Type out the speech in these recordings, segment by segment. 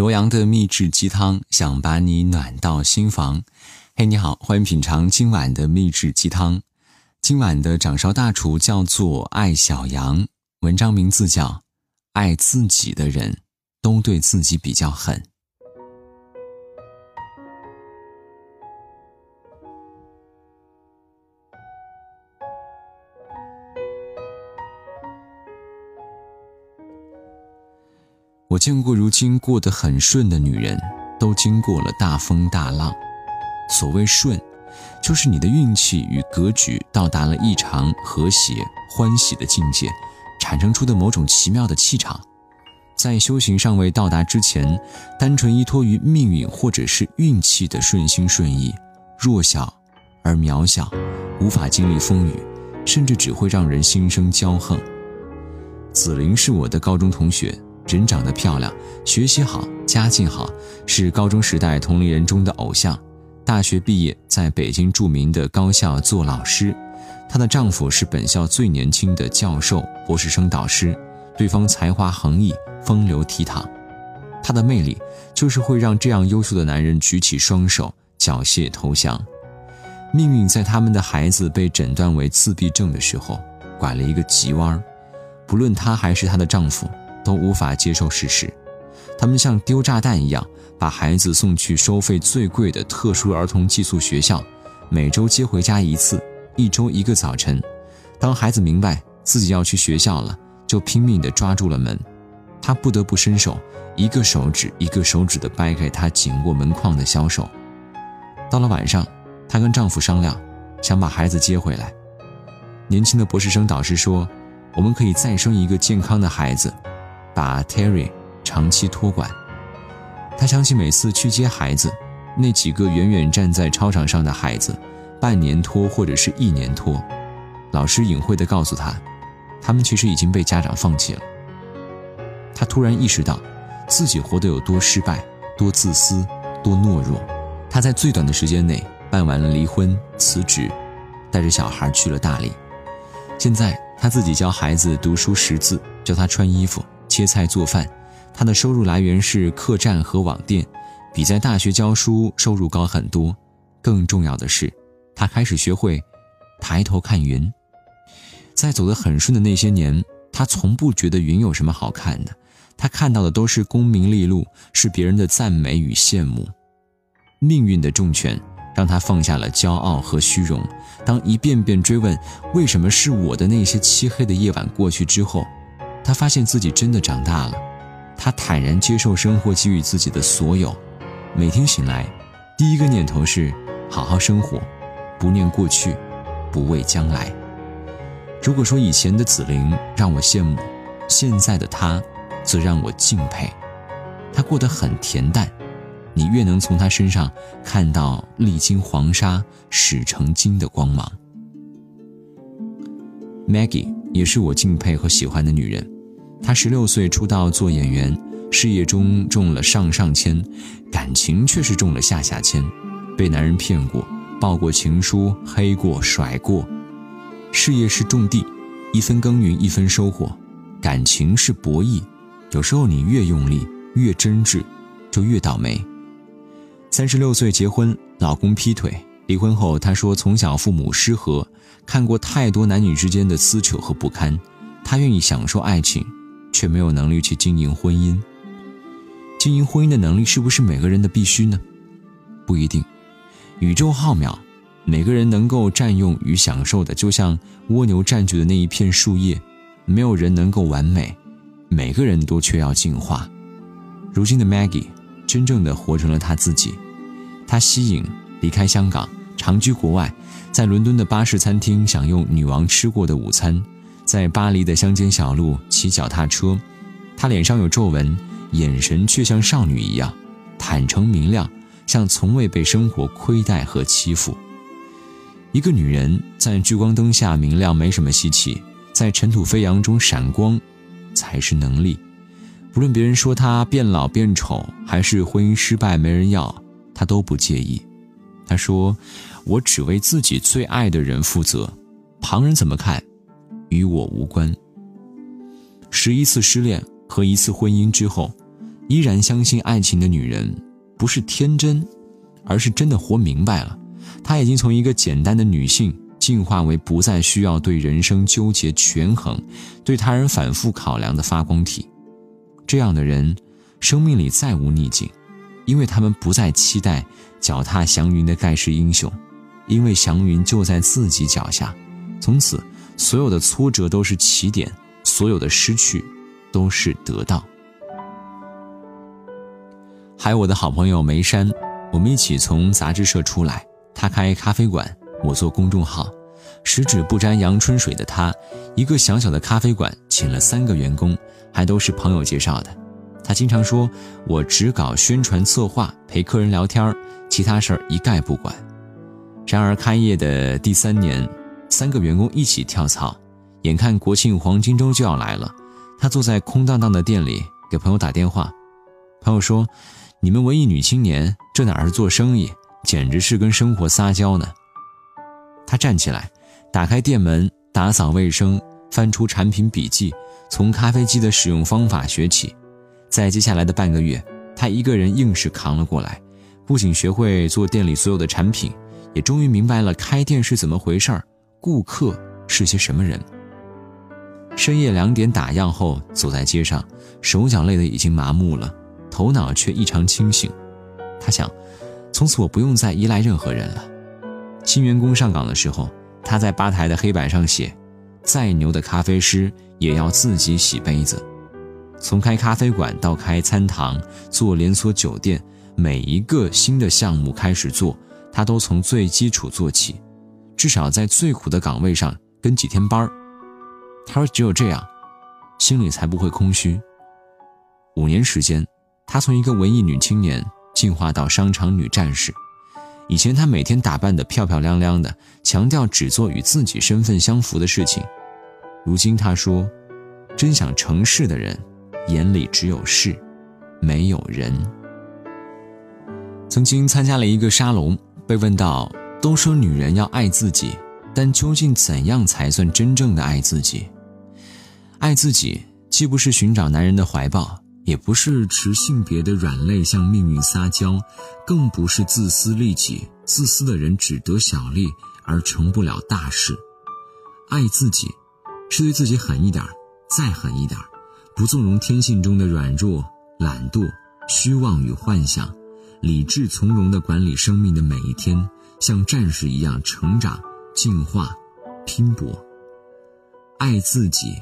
罗阳的秘制鸡汤，想把你暖到心房。嘿，你好，欢迎品尝今晚的秘制鸡汤。今晚的掌勺大厨叫做爱小杨，文章名字叫《爱自己的人都对自己比较狠》。我见过如今过得很顺的女人，都经过了大风大浪。所谓顺，就是你的运气与格局到达了异常和谐、欢喜的境界，产生出的某种奇妙的气场。在修行尚未到达之前，单纯依托于命运或者是运气的顺心顺意，弱小而渺小，无法经历风雨，甚至只会让人心生骄横。紫菱是我的高中同学。人长得漂亮，学习好，家境好，是高中时代同龄人中的偶像。大学毕业，在北京著名的高校做老师。她的丈夫是本校最年轻的教授、博士生导师，对方才华横溢，风流倜傥。她的魅力就是会让这样优秀的男人举起双手，缴械投降。命运在他们的孩子被诊断为自闭症的时候，拐了一个急弯儿不论她还是她的丈夫。都无法接受事实，他们像丢炸弹一样，把孩子送去收费最贵的特殊儿童寄宿学校，每周接回家一次，一周一个早晨。当孩子明白自己要去学校了，就拼命地抓住了门，他不得不伸手，一个手指一个手指地掰开他紧握门框的小手。到了晚上，她跟丈夫商量，想把孩子接回来。年轻的博士生导师说：“我们可以再生一个健康的孩子。”把 Terry 长期托管，他想起每次去接孩子，那几个远远站在操场上的孩子，半年托或者是一年托，老师隐晦地告诉他，他们其实已经被家长放弃了。他突然意识到，自己活得有多失败、多自私、多懦弱。他在最短的时间内办完了离婚、辞职，带着小孩去了大理。现在他自己教孩子读书识字，教他穿衣服。切菜做饭，他的收入来源是客栈和网店，比在大学教书收入高很多。更重要的是，他开始学会抬头看云。在走得很顺的那些年，他从不觉得云有什么好看的，他看到的都是功名利禄，是别人的赞美与羡慕。命运的重拳让他放下了骄傲和虚荣。当一遍遍追问为什么是我的那些漆黑的夜晚过去之后，他发现自己真的长大了，他坦然接受生活给予自己的所有，每天醒来，第一个念头是好好生活，不念过去，不畏将来。如果说以前的紫菱让我羡慕，现在的她，则让我敬佩。她过得很恬淡，你越能从她身上看到历经黄沙始成金的光芒。Maggie。也是我敬佩和喜欢的女人。她十六岁出道做演员，事业中中了上上签，感情却是中了下下签，被男人骗过，报过情书，黑过，甩过。事业是种地，一分耕耘一分收获；感情是博弈，有时候你越用力，越真挚，就越倒霉。三十六岁结婚，老公劈腿。离婚后，她说从小父母失和，看过太多男女之间的撕扯和不堪，她愿意享受爱情，却没有能力去经营婚姻。经营婚姻的能力是不是每个人的必须呢？不一定。宇宙浩渺，每个人能够占用与享受的，就像蜗牛占据的那一片树叶，没有人能够完美，每个人都缺要进化。如今的 Maggie，真正的活成了她自己，她吸引离开香港。长居国外，在伦敦的巴士餐厅享用女王吃过的午餐，在巴黎的乡间小路骑脚踏车，她脸上有皱纹，眼神却像少女一样坦诚明亮，像从未被生活亏待和欺负。一个女人在聚光灯下明亮没什么稀奇，在尘土飞扬中闪光，才是能力。不论别人说她变老变丑，还是婚姻失败没人要，她都不介意。他说。我只为自己最爱的人负责，旁人怎么看，与我无关。十一次失恋和一次婚姻之后，依然相信爱情的女人，不是天真，而是真的活明白了。她已经从一个简单的女性进化为不再需要对人生纠结权衡、对他人反复考量的发光体。这样的人，生命里再无逆境，因为他们不再期待脚踏祥云的盖世英雄，因为祥云就在自己脚下。从此，所有的挫折都是起点，所有的失去都是得到。还有我的好朋友梅山，我们一起从杂志社出来。他开咖啡馆，我做公众号。十指不沾阳春水的他，一个小小的咖啡馆，请了三个员工，还都是朋友介绍的。他经常说：“我只搞宣传策划，陪客人聊天其他事儿一概不管。”然而开业的第三年，三个员工一起跳槽。眼看国庆黄金周就要来了，他坐在空荡荡的店里给朋友打电话。朋友说。你们文艺女青年，这哪是做生意，简直是跟生活撒娇呢！他站起来，打开店门，打扫卫生，翻出产品笔记，从咖啡机的使用方法学起。在接下来的半个月，他一个人硬是扛了过来，不仅学会做店里所有的产品，也终于明白了开店是怎么回事儿，顾客是些什么人。深夜两点打烊后，走在街上，手脚累得已经麻木了。头脑却异常清醒，他想，从此我不用再依赖任何人了。新员工上岗的时候，他在吧台的黑板上写：“再牛的咖啡师也要自己洗杯子。”从开咖啡馆到开餐堂、做连锁酒店，每一个新的项目开始做，他都从最基础做起，至少在最苦的岗位上跟几天班儿。他说：“只有这样，心里才不会空虚。”五年时间。她从一个文艺女青年进化到商场女战士。以前她每天打扮得漂漂亮亮的，强调只做与自己身份相符的事情。如今她说：“真想成事的人，眼里只有事，没有人。”曾经参加了一个沙龙，被问到：“都说女人要爱自己，但究竟怎样才算真正的爱自己？爱自己既不是寻找男人的怀抱。”也不是持性别的软肋向命运撒娇，更不是自私利己。自私的人只得小利而成不了大事。爱自己，是对自己狠一点，再狠一点，不纵容天性中的软弱、懒惰、虚妄与幻想，理智从容地管理生命的每一天，像战士一样成长、进化、拼搏。爱自己，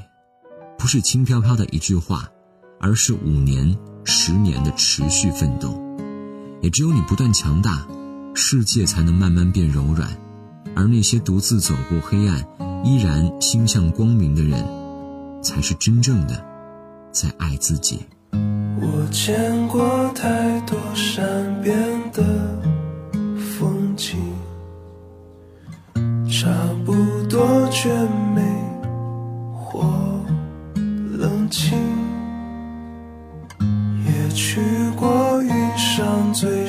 不是轻飘飘的一句话。而是五年、十年的持续奋斗，也只有你不断强大，世界才能慢慢变柔软。而那些独自走过黑暗，依然心向光明的人，才是真正的在爱自己。我见过太多善变的风景，差不多绝美或冷清。也去过云上最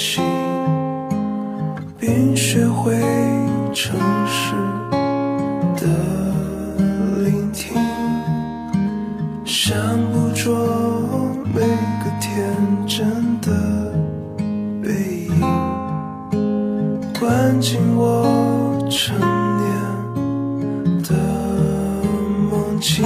心，并学会诚实的聆听。想捕捉每个天真的背影，关进我成年的梦境，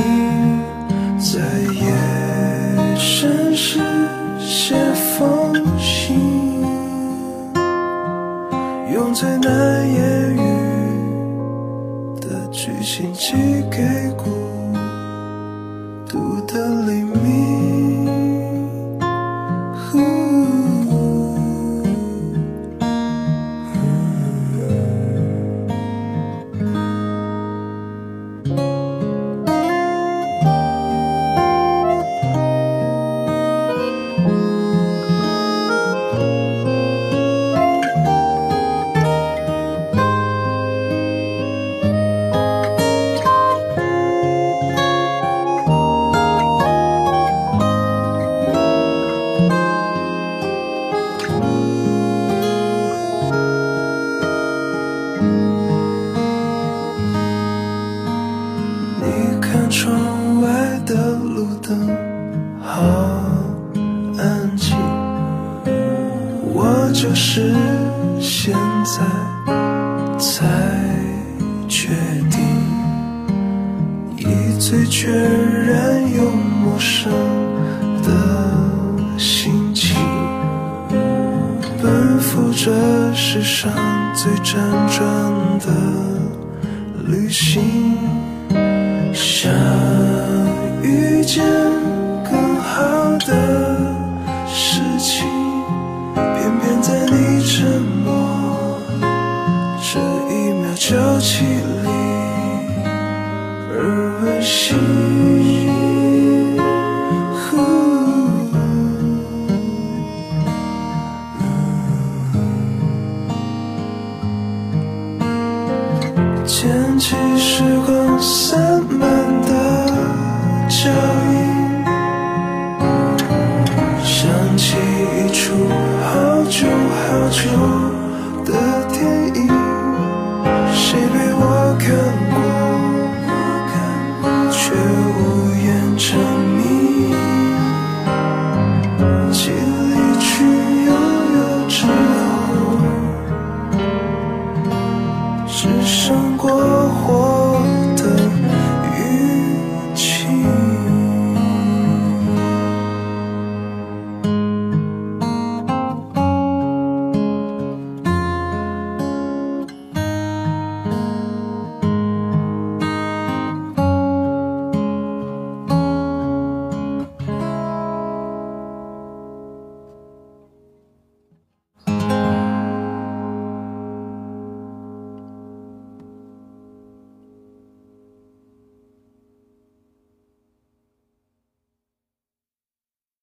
在才确定，一醉却然又陌生的心情，奔赴这世上最辗转的旅行，想遇见捡起时光散漫的脚印，想起一处好久好久。